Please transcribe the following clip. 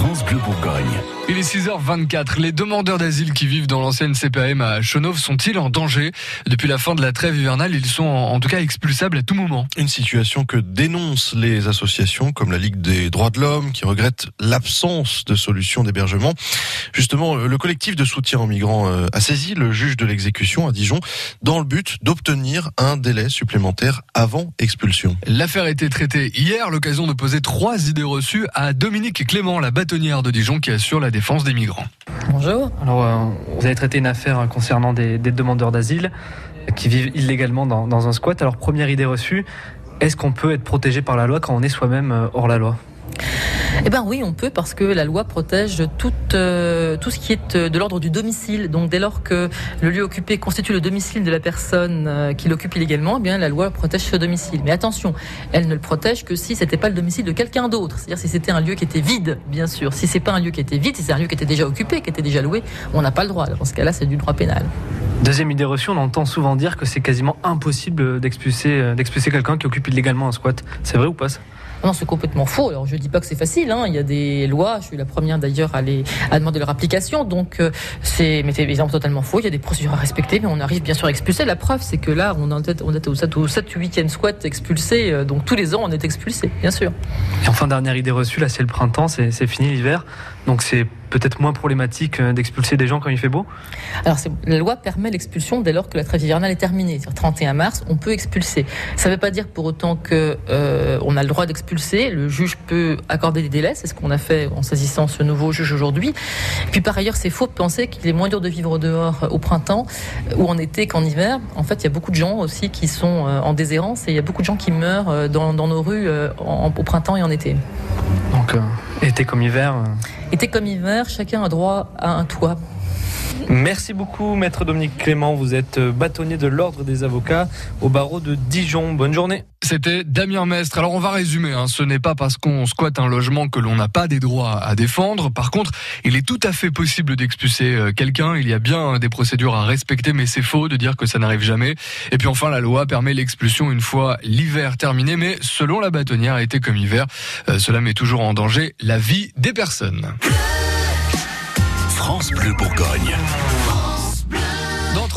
France Bleu Bourgogne. Il est 6h24. Les demandeurs d'asile qui vivent dans l'ancienne CPAM à Chenauve sont-ils en danger? Depuis la fin de la trêve hivernale, ils sont en tout cas expulsables à tout moment. Une situation que dénoncent les associations comme la Ligue des droits de l'homme qui regrette l'absence de solution d'hébergement. Justement, le collectif de soutien aux migrants euh, a saisi le juge de l'exécution à Dijon dans le but d'obtenir un délai supplémentaire avant expulsion. L'affaire a été traitée hier, l'occasion de poser trois idées reçues à Dominique Clément, la de Dijon qui assure la défense des migrants. Bonjour. Alors, euh, vous avez traité une affaire concernant des, des demandeurs d'asile qui vivent illégalement dans, dans, un squat. Alors, première idée reçue, est-ce qu'on peut être protégé par la loi quand on est soi-même euh, hors la loi? Eh ben oui, on peut parce que la loi protège tout, euh, tout ce qui est de l'ordre du domicile. Donc dès lors que le lieu occupé constitue le domicile de la personne euh, qui l'occupe illégalement, eh bien la loi protège ce domicile. Mais attention, elle ne le protège que si c'était pas le domicile de quelqu'un d'autre. C'est-à-dire si c'était un lieu qui était vide, bien sûr. Si c'est pas un lieu qui était vide, si c'est un lieu qui était déjà occupé, qui était déjà loué, on n'a pas le droit. Dans ce cas-là, c'est du droit pénal. Deuxième idée reçue, on entend souvent dire que c'est quasiment impossible d'expulser euh, d'expulser quelqu'un qui occupe illégalement un squat. C'est vrai ou pas ça? Non, c'est complètement faux. Alors, je dis pas que c'est facile. Hein. Il y a des lois. Je suis la première d'ailleurs à, à demander leur application. Donc, euh, c'est, mais c'est évidemment totalement faux. Il y a des procédures à respecter, mais on arrive bien sûr à expulser. La preuve, c'est que là, on, est, on est au 7 ou 8e squat expulsé. Euh, donc, tous les ans, on est expulsé, bien sûr. Et enfin, dernière idée reçue, là, c'est le printemps, c'est, c'est fini l'hiver. Donc, c'est peut-être moins problématique euh, d'expulser des gens quand il fait beau? Alors, la loi permet l'expulsion dès lors que la trêve hivernale est terminée. Sur 31 mars, on peut expulser. Ça ne veut pas dire pour autant que euh, on a le droit d'expulser. Le juge peut accorder des délais. C'est ce qu'on a fait en saisissant ce nouveau juge aujourd'hui. Puis par ailleurs, c'est faux de penser qu'il est moins dur de vivre dehors au printemps ou en été qu'en hiver. En fait, il y a beaucoup de gens aussi qui sont euh, en déshérence et il y a beaucoup de gens qui meurent dans, nos rues au printemps et en été. Donc, euh, été comme hiver. Euh... Été comme hiver, chacun a droit à un toit. Merci beaucoup, maître Dominique Clément. Vous êtes bâtonnier de l'Ordre des avocats au barreau de Dijon. Bonne journée. C'était Damien Mestre. Alors on va résumer. Hein. Ce n'est pas parce qu'on squatte un logement que l'on n'a pas des droits à défendre. Par contre, il est tout à fait possible d'expulser euh, quelqu'un. Il y a bien des procédures à respecter, mais c'est faux de dire que ça n'arrive jamais. Et puis enfin, la loi permet l'expulsion une fois l'hiver terminé. Mais selon la bâtonnière, été comme hiver, euh, cela met toujours en danger la vie des personnes. France Bleu Bourgogne.